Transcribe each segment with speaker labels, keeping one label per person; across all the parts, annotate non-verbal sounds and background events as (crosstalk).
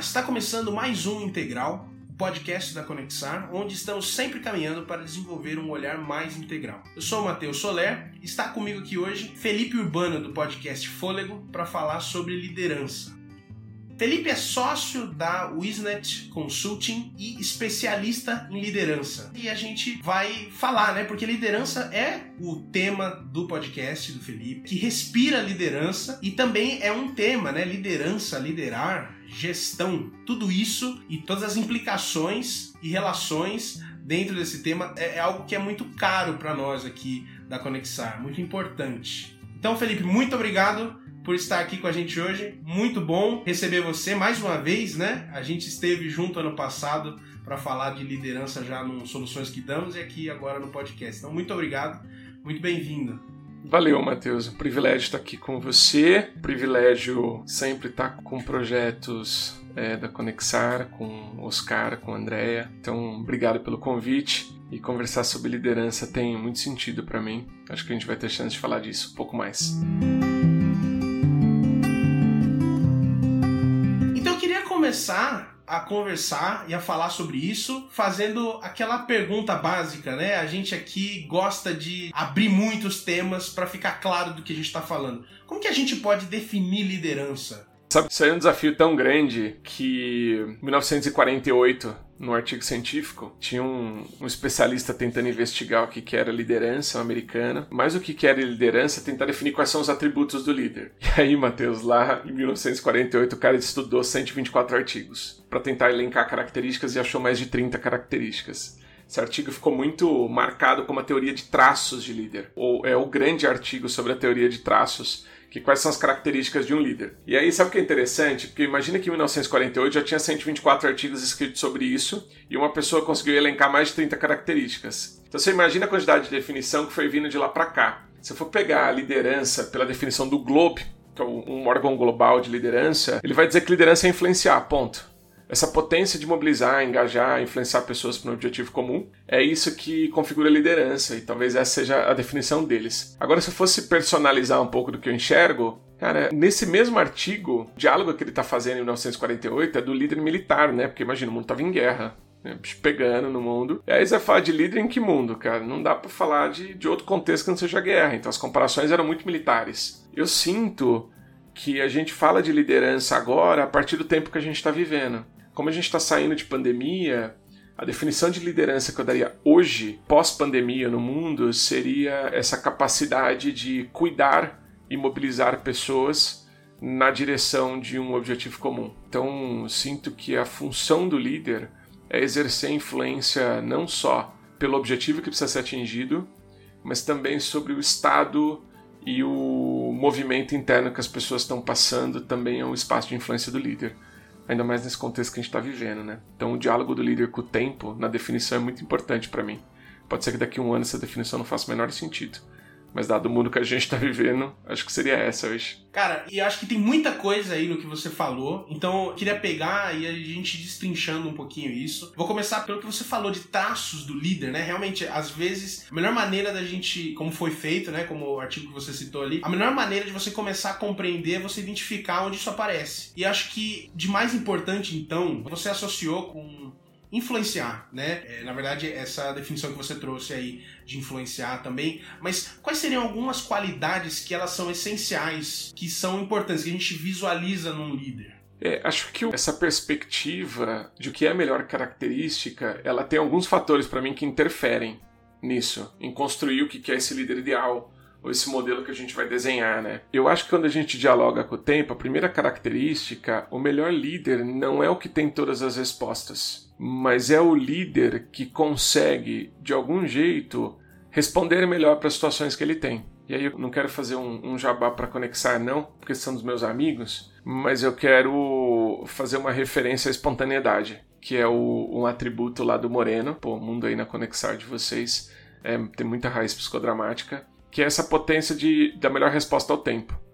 Speaker 1: Está começando mais um Integral, podcast da Conexar, onde estamos sempre caminhando para desenvolver um olhar mais integral. Eu sou o Matheus Soler, está comigo aqui hoje Felipe Urbano do podcast Fôlego para falar sobre liderança. Felipe é sócio da Wisnet Consulting e especialista em liderança. E a gente vai falar, né? Porque liderança é o tema do podcast do Felipe, que respira liderança e também é um tema, né? Liderança, liderar, gestão, tudo isso e todas as implicações e relações dentro desse tema é, é algo que é muito caro para nós aqui da Conexar, muito importante. Então, Felipe, muito obrigado por estar aqui com a gente hoje. Muito bom receber você mais uma vez, né? A gente esteve junto ano passado para falar de liderança já no Soluções que Damos e aqui agora no podcast. Então, muito obrigado, muito bem-vindo.
Speaker 2: Valeu, Matheus. Um privilégio estar aqui com você. Privilégio sempre estar com projetos é, da Conexar, com Oscar, com a Andrea. Então, obrigado pelo convite. E conversar sobre liderança tem muito sentido para mim. Acho que a gente vai ter chance de falar disso um pouco mais.
Speaker 1: começar a conversar e a falar sobre isso, fazendo aquela pergunta básica, né? A gente aqui gosta de abrir muitos temas para ficar claro do que a gente está falando. Como que a gente pode definir liderança?
Speaker 2: Sabe, isso aí é um desafio tão grande que em 1948 no artigo científico, tinha um, um, especialista tentando investigar o que, que era liderança americana, mais o que, que era liderança, tentar definir quais são os atributos do líder. (laughs) E aí, Matheus, lá em 1948, o cara estudou 124 artigos para tentar elencar características e achou mais de 30 características. Esse artigo ficou muito marcado como a teoria de traços de líder, ou é o grande artigo sobre a teoria de traços que quais são as características de um líder. E aí, sabe o que é interessante? Porque imagina que em 1948 já tinha 124 artigos escritos sobre isso e uma pessoa conseguiu elencar mais de 30 características. Então você imagina a quantidade de definição que foi vindo de lá para cá. Se eu for pegar a liderança pela definição do Globe, que é um órgão global de liderança, ele vai dizer que liderança é influenciar, ponto essa potência de mobilizar, engajar, influenciar pessoas para um objetivo comum, é isso que configura a liderança e talvez essa seja a definição deles. Agora, se eu fosse personalizar um pouco do que eu enxergo, Cara, nesse mesmo artigo, o diálogo que ele está fazendo em 1948 é do líder militar, né? Porque imagina, o mundo estava em guerra. Né? Pegando no mundo. E aí você fala de líder em que mundo, cara? Não dá para falar de, de outro contexto que não seja guerra. Então as comparações eram muito militares. Eu sinto que a gente fala de liderança agora a partir do tempo que a gente está vivendo como a gente está saindo de pandemia, a definição de liderança que eu daria hoje, pós-pandemia no mundo, seria essa capacidade de cuidar e mobilizar pessoas na direção de um objetivo comum. Então, sinto que a função do líder é exercer influência não só pelo objetivo que precisa ser atingido, mas também sobre o estado e o movimento interno que as pessoas estão passando também é um espaço de influência do líder ainda mais nesse contexto que a gente está vivendo, né? Então, o diálogo do líder com o tempo, na definição, é muito importante para mim. Pode ser que daqui a um ano essa definição não faça o menor sentido. Mas dado o mundo que a gente está vivendo, acho que seria essa hoje.
Speaker 1: Cara, e acho que tem muita coisa aí no que você falou. Então eu queria pegar e a gente destrinchando um pouquinho isso. Vou começar pelo que você falou de traços do líder, né? Realmente, às vezes, a melhor maneira da gente, como foi feito, né? Como o artigo que você citou ali, a melhor maneira de você começar a compreender é você identificar onde isso aparece. E acho que de mais importante, então, você associou com influenciar, né? É, na verdade, essa definição que você trouxe aí de influenciar também. Mas quais seriam algumas qualidades que elas são essenciais, que são importantes, que a gente visualiza num líder?
Speaker 2: É, acho que essa perspectiva de o que é a melhor característica, ela tem alguns fatores para mim que interferem nisso, em construir o que é esse líder ideal ou esse modelo que a gente vai desenhar, né? Eu acho que quando a gente dialoga com o tempo, a primeira característica, o melhor líder não é o que tem todas as respostas mas é o líder que consegue, de algum jeito, responder melhor para as situações que ele tem. E aí eu não quero fazer um, um jabá para conexar, não, porque são dos meus amigos, mas eu quero fazer uma referência à espontaneidade, que é o, um atributo lá do Moreno. Pô, mundo aí na Conexar de vocês é, tem muita raiz psicodramática, que é essa potência de, da melhor resposta ao tempo.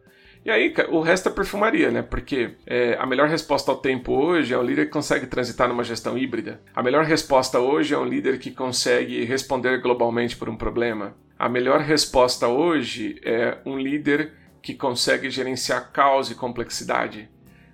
Speaker 2: E aí, o resto é perfumaria, né? Porque é, a melhor resposta ao tempo hoje é um líder que consegue transitar numa gestão híbrida. A melhor resposta hoje é um líder que consegue responder globalmente por um problema. A melhor resposta hoje é um líder que consegue gerenciar caos e complexidade.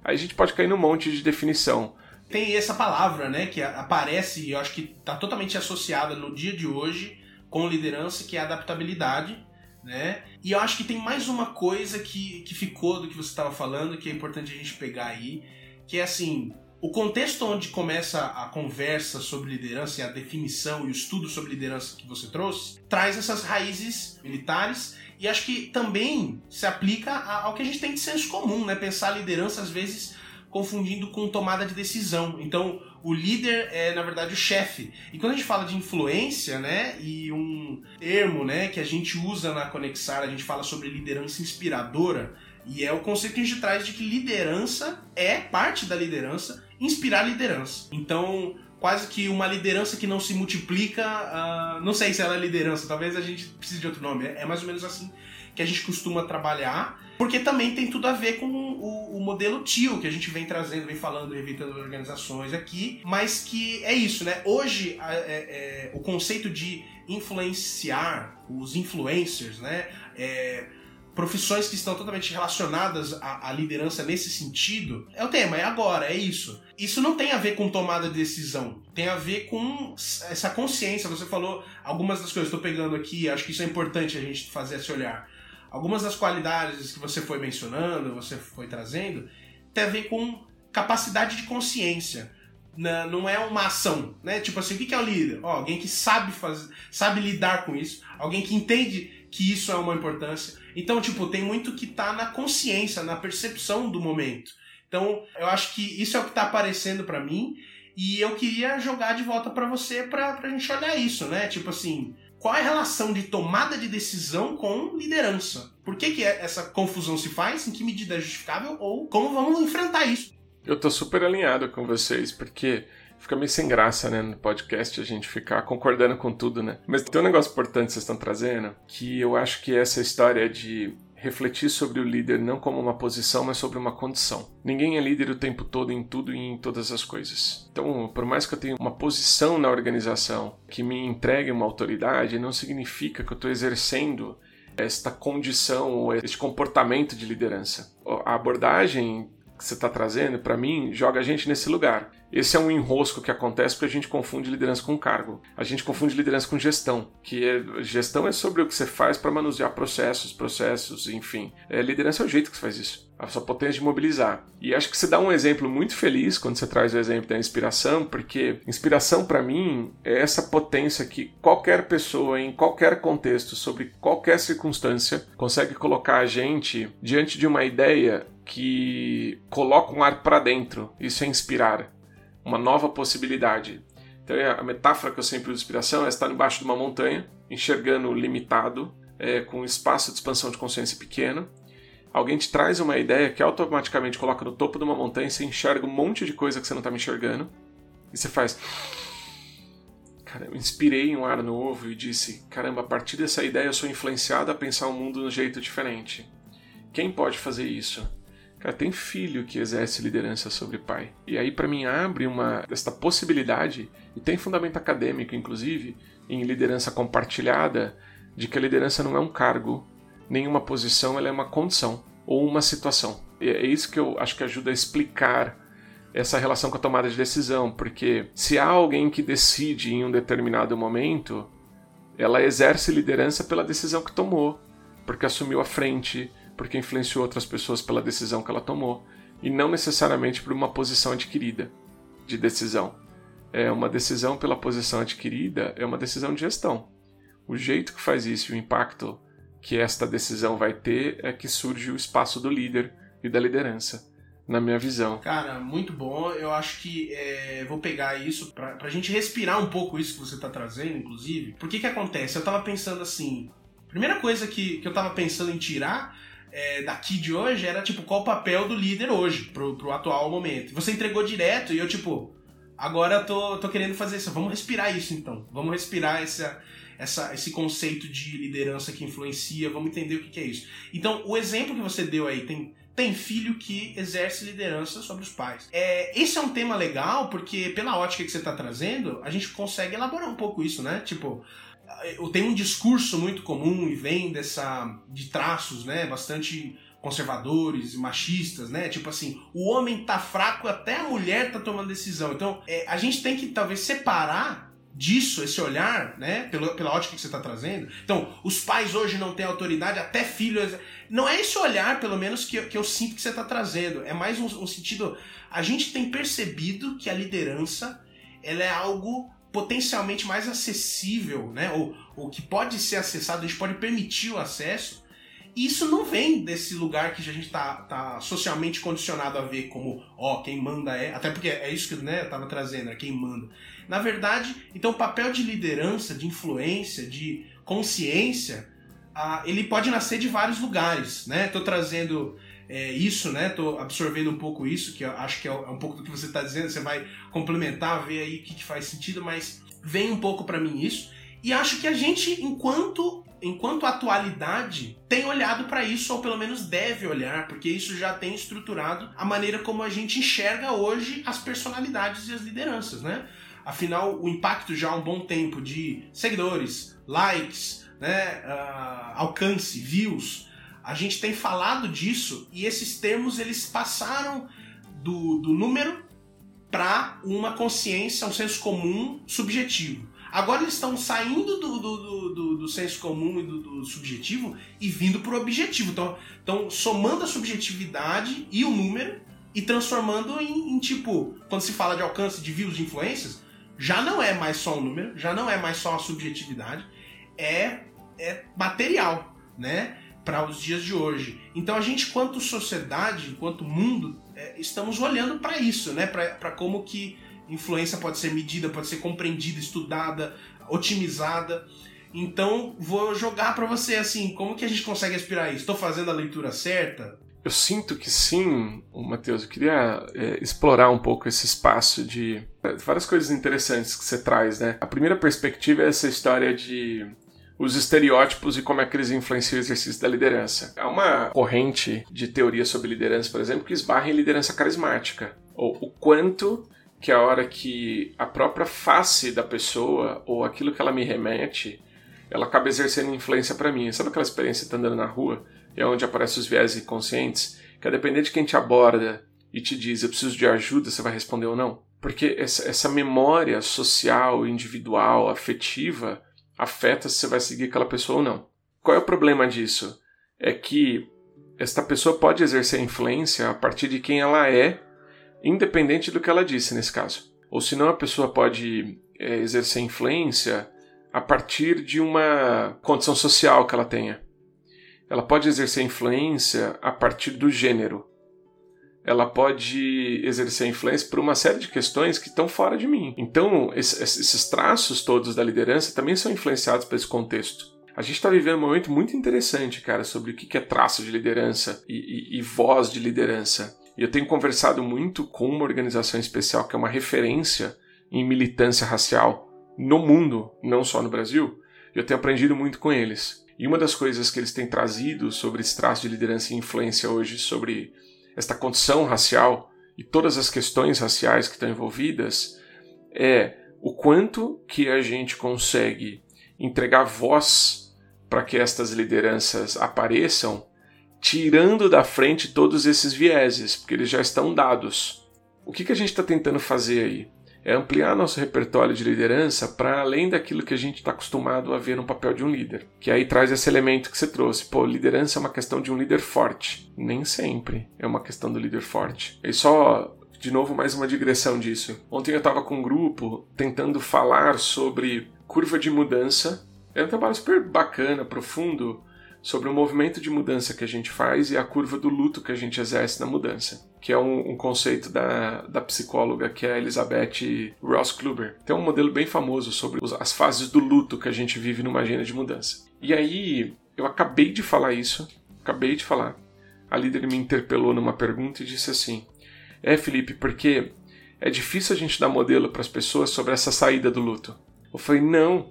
Speaker 2: Aí a gente pode cair num monte de definição.
Speaker 1: Tem essa palavra, né, que aparece e eu acho que está totalmente associada no dia de hoje com liderança, que é adaptabilidade, né? E eu acho que tem mais uma coisa que, que ficou do que você estava falando, que é importante a gente pegar aí, que é assim, o contexto onde começa a conversa sobre liderança e a definição e o estudo sobre liderança que você trouxe, traz essas raízes militares e acho que também se aplica ao que a gente tem de senso comum, né? Pensar liderança às vezes confundindo com tomada de decisão. Então, o líder é, na verdade, o chefe. E quando a gente fala de influência, né, e um termo, né, que a gente usa na Conexar, a gente fala sobre liderança inspiradora, e é o conceito que a gente traz de que liderança é parte da liderança, inspirar liderança. Então, quase que uma liderança que não se multiplica, uh, não sei se ela é liderança, talvez a gente precise de outro nome, é mais ou menos assim que a gente costuma trabalhar, porque também tem tudo a ver com o, o modelo tio que a gente vem trazendo, vem falando, evitando organizações aqui, mas que é isso, né? Hoje é, é, o conceito de influenciar os influencers, né? É, profissões que estão totalmente relacionadas à, à, liderança nesse sentido, é o tema, é agora, é isso. Isso não tem a ver com tomada de decisão, tem a ver com essa consciência. Você falou algumas das coisas, estou pegando aqui, acho que isso é importante a gente fazer esse olhar. Algumas das qualidades que você foi mencionando, você foi trazendo, tem a ver com capacidade de consciência. Não é uma ação, né? Tipo assim, o que é o líder? Alguém que sabe fazer, sabe lidar com isso, alguém que entende que isso é uma importância. Então, tipo, tem muito que tá na consciência, na percepção do momento. Então, eu acho que isso é o que tá aparecendo para mim e eu queria jogar de volta para você pra, pra gente olhar isso, né? Tipo assim, qual é a relação de tomada de decisão com liderança? Por que, que essa confusão se faz? Em que medida é justificável? Ou como vamos enfrentar isso?
Speaker 2: Eu tô super alinhado com vocês, porque fica meio sem graça, né, no podcast a gente ficar concordando com tudo, né? Mas tem um negócio importante que vocês estão trazendo, que eu acho que essa história de refletir sobre o líder não como uma posição, mas sobre uma condição. Ninguém é líder o tempo todo em tudo e em todas as coisas. Então, por mais que eu tenha uma posição na organização que me entregue uma autoridade, não significa que eu estou exercendo esta condição ou este comportamento de liderança. A abordagem que você está trazendo, para mim, joga a gente nesse lugar. Esse é um enrosco que acontece porque a gente confunde liderança com cargo. A gente confunde liderança com gestão, que é, gestão é sobre o que você faz para manusear processos, processos, enfim. É, liderança é o jeito que você faz isso, a sua potência de mobilizar. E acho que você dá um exemplo muito feliz quando você traz o exemplo da inspiração, porque inspiração para mim é essa potência que qualquer pessoa em qualquer contexto, sobre qualquer circunstância, consegue colocar a gente diante de uma ideia que coloca um ar para dentro. Isso é inspirar uma nova possibilidade. Então, é a metáfora que eu sempre uso de inspiração é estar embaixo de uma montanha, enxergando limitado, é, com espaço de expansão de consciência pequeno. Alguém te traz uma ideia que automaticamente coloca no topo de uma montanha, você enxerga um monte de coisa que você não está enxergando, e você faz. Cara, eu inspirei um ar novo e disse: caramba, a partir dessa ideia eu sou influenciado a pensar o mundo de um jeito diferente. Quem pode fazer isso? Cara, tem filho que exerce liderança sobre pai. E aí, para mim, abre uma esta possibilidade, e tem fundamento acadêmico, inclusive, em liderança compartilhada, de que a liderança não é um cargo, nem uma posição, ela é uma condição ou uma situação. E é isso que eu acho que ajuda a explicar essa relação com a tomada de decisão, porque se há alguém que decide em um determinado momento, ela exerce liderança pela decisão que tomou, porque assumiu a frente, porque influenciou outras pessoas pela decisão que ela tomou, e não necessariamente por uma posição adquirida de decisão. É uma decisão pela posição adquirida, é uma decisão de gestão. O jeito que faz isso o impacto que esta decisão vai ter é que surge o espaço do líder e da liderança, na minha visão.
Speaker 1: Cara, muito bom. Eu acho que é, vou pegar isso pra, pra gente respirar um pouco isso que você tá trazendo, inclusive. Por que que acontece? Eu tava pensando assim. Primeira coisa que, que eu tava pensando em tirar é, daqui de hoje era, tipo, qual o papel do líder hoje, pro, pro atual momento. Você entregou direto e eu, tipo, agora eu tô, tô querendo fazer isso. Vamos respirar isso, então. Vamos respirar essa, essa, esse conceito de liderança que influencia, vamos entender o que, que é isso. Então, o exemplo que você deu aí, tem, tem filho que exerce liderança sobre os pais. É, esse é um tema legal porque, pela ótica que você está trazendo, a gente consegue elaborar um pouco isso, né? Tipo, tem um discurso muito comum e vem dessa de traços, né, bastante conservadores, machistas, né? Tipo assim, o homem tá fraco, até a mulher tá tomando decisão. Então, é, a gente tem que talvez separar disso, esse olhar, né? Pela, pela ótica que você está trazendo. Então, os pais hoje não têm autoridade, até filhos. Não é esse olhar, pelo menos, que, que eu sinto que você está trazendo. É mais um, um sentido. A gente tem percebido que a liderança ela é algo potencialmente mais acessível, né? Ou, ou que pode ser acessado, a gente pode permitir o acesso. E isso não vem desse lugar que a gente está tá socialmente condicionado a ver como, ó, quem manda é. Até porque é isso que né, eu tava trazendo, é quem manda. Na verdade, então o papel de liderança, de influência, de consciência, ah, ele pode nascer de vários lugares, né? Tô trazendo é, isso, né? Tô absorvendo um pouco isso, que acho que é, é um pouco do que você está dizendo, você vai complementar, ver aí o que, que faz sentido, mas vem um pouco para mim isso. E acho que a gente, enquanto enquanto atualidade, tem olhado para isso, ou pelo menos deve olhar, porque isso já tem estruturado a maneira como a gente enxerga hoje as personalidades e as lideranças, né? Afinal, o impacto já há um bom tempo de seguidores, likes, né, uh, alcance, views, a gente tem falado disso e esses termos eles passaram do, do número para uma consciência, um senso comum subjetivo. Agora eles estão saindo do, do, do, do, senso comum e do, subjetivo e vindo para o objetivo. Então, estão somando a subjetividade e o número e transformando em, em, tipo, quando se fala de alcance de views, de influências, já não é mais só um número, já não é mais só uma subjetividade, é, é material, né? Para os dias de hoje. Então a gente, quanto sociedade, enquanto mundo, é, estamos olhando para isso, né? Para como que influência pode ser medida, pode ser compreendida, estudada, otimizada. Então vou jogar para você assim, como que a gente consegue aspirar isso? Estou fazendo a leitura certa?
Speaker 2: Eu sinto que sim, Matheus. Eu queria é, explorar um pouco esse espaço de é, várias coisas interessantes que você traz, né? A primeira perspectiva é essa história de os estereótipos e como é que eles influenciam o exercício da liderança. Há uma corrente de teoria sobre liderança, por exemplo, que esbarra em liderança carismática, ou o quanto que a hora que a própria face da pessoa ou aquilo que ela me remete, ela acaba exercendo influência para mim. Sabe aquela experiência de estar andando na rua, é onde aparecem os viés inconscientes, que a depender de quem te aborda e te diz eu preciso de ajuda, você vai responder ou não? Porque essa, essa memória social, individual, afetiva, afeta se você vai seguir aquela pessoa ou não. Qual é o problema disso? É que esta pessoa pode exercer influência a partir de quem ela é, independente do que ela disse nesse caso. Ou senão a pessoa pode é, exercer influência a partir de uma condição social que ela tenha. Ela pode exercer influência a partir do gênero ela pode exercer influência por uma série de questões que estão fora de mim. Então, esses traços todos da liderança também são influenciados por esse contexto. A gente está vivendo um momento muito interessante, cara, sobre o que é traço de liderança e, e, e voz de liderança. E eu tenho conversado muito com uma organização especial que é uma referência em militância racial no mundo, não só no Brasil. Eu tenho aprendido muito com eles. E uma das coisas que eles têm trazido sobre esse traço de liderança e influência hoje sobre esta condição racial e todas as questões raciais que estão envolvidas é o quanto que a gente consegue entregar voz para que estas lideranças apareçam, tirando da frente todos esses vieses, porque eles já estão dados. O que, que a gente está tentando fazer aí? É ampliar nosso repertório de liderança para além daquilo que a gente está acostumado a ver no papel de um líder. Que aí traz esse elemento que você trouxe. Pô, liderança é uma questão de um líder forte. Nem sempre é uma questão do líder forte. E só de novo, mais uma digressão disso. Ontem eu estava com um grupo tentando falar sobre curva de mudança. É um trabalho super bacana, profundo, sobre o movimento de mudança que a gente faz e a curva do luto que a gente exerce na mudança, que é um, um conceito da, da psicóloga que é a Elizabeth Ross Kluber. Tem um modelo bem famoso sobre as fases do luto que a gente vive numa agenda de mudança. E aí, eu acabei de falar isso, acabei de falar. A líder me interpelou numa pergunta e disse assim: É, Felipe, porque é difícil a gente dar modelo para as pessoas sobre essa saída do luto. Eu falei: Não,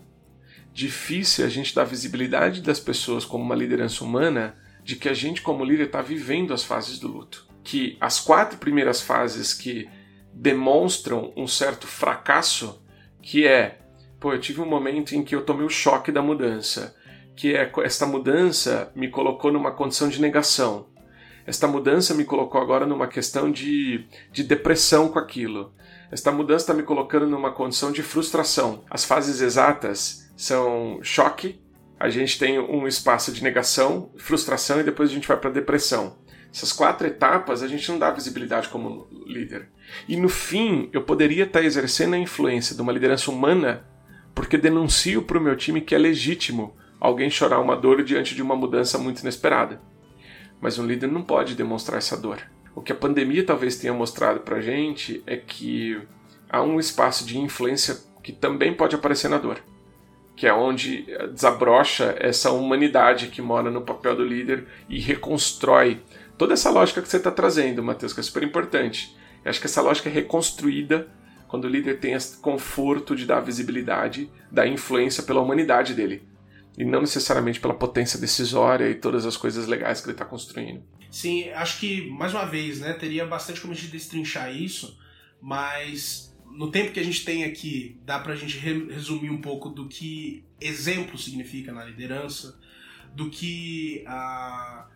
Speaker 2: difícil a gente dar visibilidade das pessoas como uma liderança humana de que a gente, como líder, está vivendo as fases do luto. Que as quatro primeiras fases que demonstram um certo fracasso, que é, pô, eu tive um momento em que eu tomei o choque da mudança, que é esta mudança me colocou numa condição de negação. Esta mudança me colocou agora numa questão de, de depressão com aquilo. Esta mudança está me colocando numa condição de frustração. As fases exatas são choque, a gente tem um espaço de negação, frustração e depois a gente vai para depressão. Essas quatro etapas a gente não dá visibilidade como líder. E no fim, eu poderia estar exercendo a influência de uma liderança humana porque denuncio para o meu time que é legítimo alguém chorar uma dor diante de uma mudança muito inesperada. Mas um líder não pode demonstrar essa dor. O que a pandemia talvez tenha mostrado para a gente é que há um espaço de influência que também pode aparecer na dor, que é onde desabrocha essa humanidade que mora no papel do líder e reconstrói toda essa lógica que você está trazendo, Matheus, que é super importante. Eu acho que essa lógica é reconstruída quando o líder tem esse conforto de dar visibilidade, da influência pela humanidade dele. E não necessariamente pela potência decisória e todas as coisas legais que ele está construindo.
Speaker 1: Sim, acho que, mais uma vez, né, teria bastante como a gente destrinchar isso, mas no tempo que a gente tem aqui, dá para a gente resumir um pouco do que exemplo significa na liderança, do que a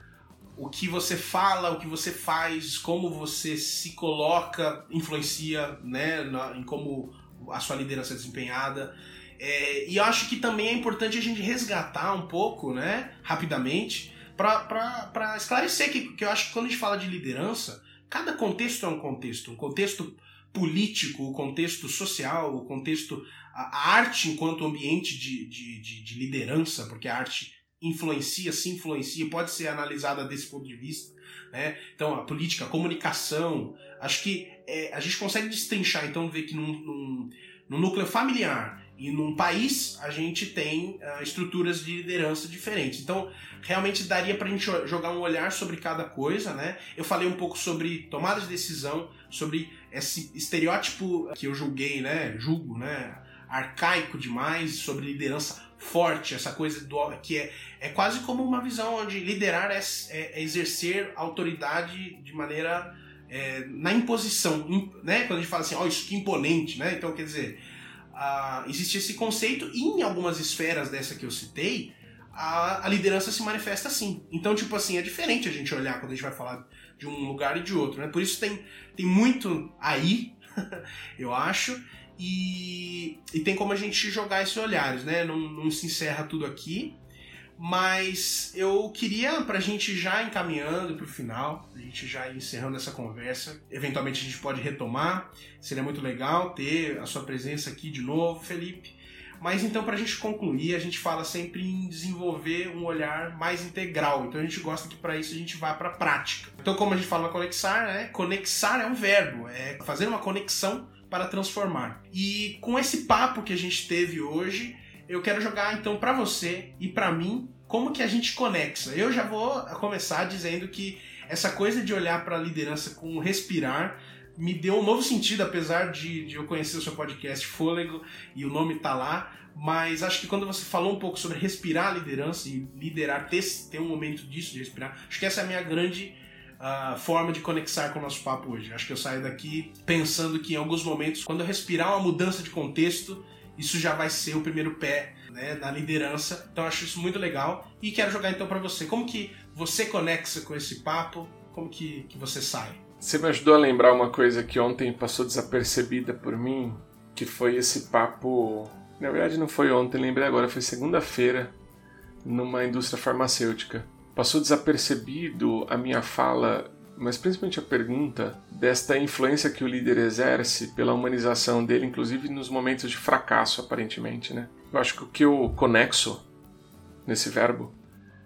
Speaker 1: o que você fala, o que você faz, como você se coloca, influencia né, na, em como a sua liderança é desempenhada. É, e eu acho que também é importante a gente resgatar um pouco, né, rapidamente, para esclarecer que, que eu acho que quando a gente fala de liderança, cada contexto é um contexto. Um contexto político, o contexto social, o contexto. A, arte enquanto ambiente de, de, de, de liderança, porque a arte influencia, se influencia, pode ser analisada desse ponto de vista. Né? Então, a política, a comunicação, acho que é, a gente consegue destrinchar, então, ver que num, num, num, núcleo familiar e num país a gente tem uh, estruturas de liderança diferentes. Então, realmente daria para a gente jogar um olhar sobre cada coisa. Né? Eu falei um pouco sobre tomada de decisão, sobre esse estereótipo que eu julguei, né? julgo, né? arcaico demais, sobre liderança forte, essa coisa do que é, é quase como uma visão onde liderar é, é, é exercer autoridade de maneira é, na imposição, né? Quando a gente fala assim, ó, oh, isso que imponente, né? Então, quer dizer, uh, existe esse conceito e em algumas esferas dessa que eu citei, a, a, liderança se manifesta assim. Então, tipo assim, é diferente a gente olhar quando a gente vai falar de um lugar e de outro, né? Por isso tem, tem muito aí, (laughs) eu acho, e, e tem como a gente jogar esses olhares, né? Não, não se encerra tudo aqui, mas eu queria, pra gente já encaminhando pro final, a gente já encerrando essa conversa, eventualmente a gente pode retomar, seria muito legal ter a sua presença aqui de novo, Felipe. Mas então, para a gente concluir, a gente fala sempre em desenvolver um olhar mais integral. Então, a gente gosta que para isso a gente vá para a prática. Então, como a gente fala Conexar, né? Conexar é um verbo, é fazer uma conexão para transformar. E com esse papo que a gente teve hoje, eu quero jogar então para você e para mim como que a gente conexa. Eu já vou começar dizendo que essa coisa de olhar para a liderança com respirar me deu um novo sentido, apesar de, de eu conhecer o seu podcast Fôlego e o nome tá lá. Mas acho que quando você falou um pouco sobre respirar a liderança e liderar, ter, ter um momento disso de respirar, acho que essa é a minha grande uh, forma de conexar com o nosso papo hoje. Acho que eu saio daqui pensando que em alguns momentos, quando eu respirar uma mudança de contexto, isso já vai ser o primeiro pé né, na liderança. Então acho isso muito legal e quero jogar então para você. Como que você conexa com esse papo? Como que, que você sai?
Speaker 2: Você me ajudou a lembrar uma coisa que ontem passou desapercebida por mim, que foi esse papo. Na verdade, não foi ontem, lembrei agora, foi segunda-feira, numa indústria farmacêutica passou desapercebido a minha fala, mas principalmente a pergunta desta influência que o líder exerce pela humanização dele, inclusive nos momentos de fracasso, aparentemente, né? Eu acho que o que eu conexo nesse verbo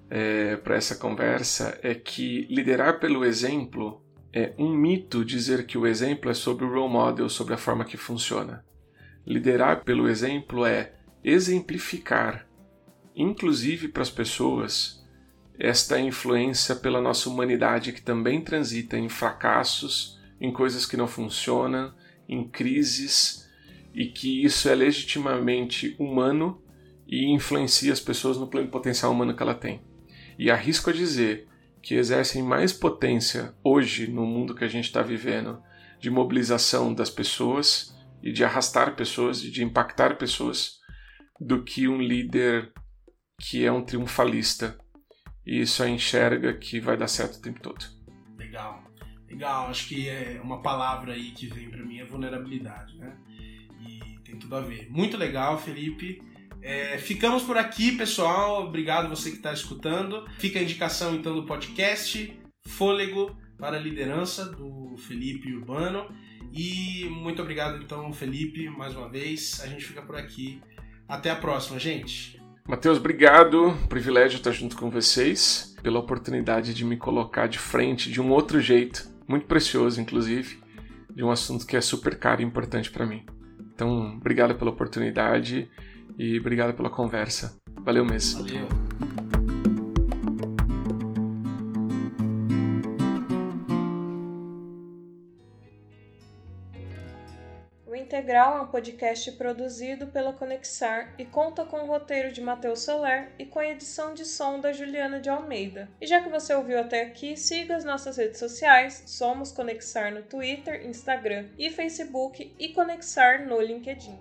Speaker 2: é, para essa conversa é que liderar pelo exemplo é um mito dizer que o exemplo é sobre o role model, sobre a forma que funciona. Liderar pelo exemplo é exemplificar, inclusive para as pessoas, esta influência pela nossa humanidade que também transita em fracassos, em coisas que não funcionam, em crises, e que isso é legitimamente humano e influencia as pessoas no pleno potencial humano que ela tem. E arrisco a dizer que exercem mais potência hoje, no mundo que a gente está vivendo, de mobilização das pessoas e de arrastar pessoas e de impactar pessoas, do que um líder que é um triunfalista e só enxerga que vai dar certo o tempo todo.
Speaker 1: Legal. Legal, acho que é uma palavra aí que vem para mim é vulnerabilidade, né? E tem tudo a ver. Muito legal, Felipe. É, ficamos por aqui, pessoal. Obrigado você que está escutando. Fica a indicação então do podcast Fôlego para a Liderança do Felipe Urbano. E muito obrigado então, Felipe, mais uma vez. A gente fica por aqui. Até a próxima, gente.
Speaker 2: Matheus, obrigado. Privilégio estar junto com vocês, pela oportunidade de me colocar de frente de um outro jeito, muito precioso, inclusive, de um assunto que é super caro e importante para mim. Então, obrigado pela oportunidade e obrigado pela conversa. Valeu mesmo.
Speaker 1: Valeu.
Speaker 3: Integral é um podcast produzido pela Conexar e conta com o roteiro de Matheus Soler e com a edição de som da Juliana de Almeida. E já que você ouviu até aqui, siga as nossas redes sociais, somos Conexar no Twitter, Instagram e Facebook e Conexar no LinkedIn.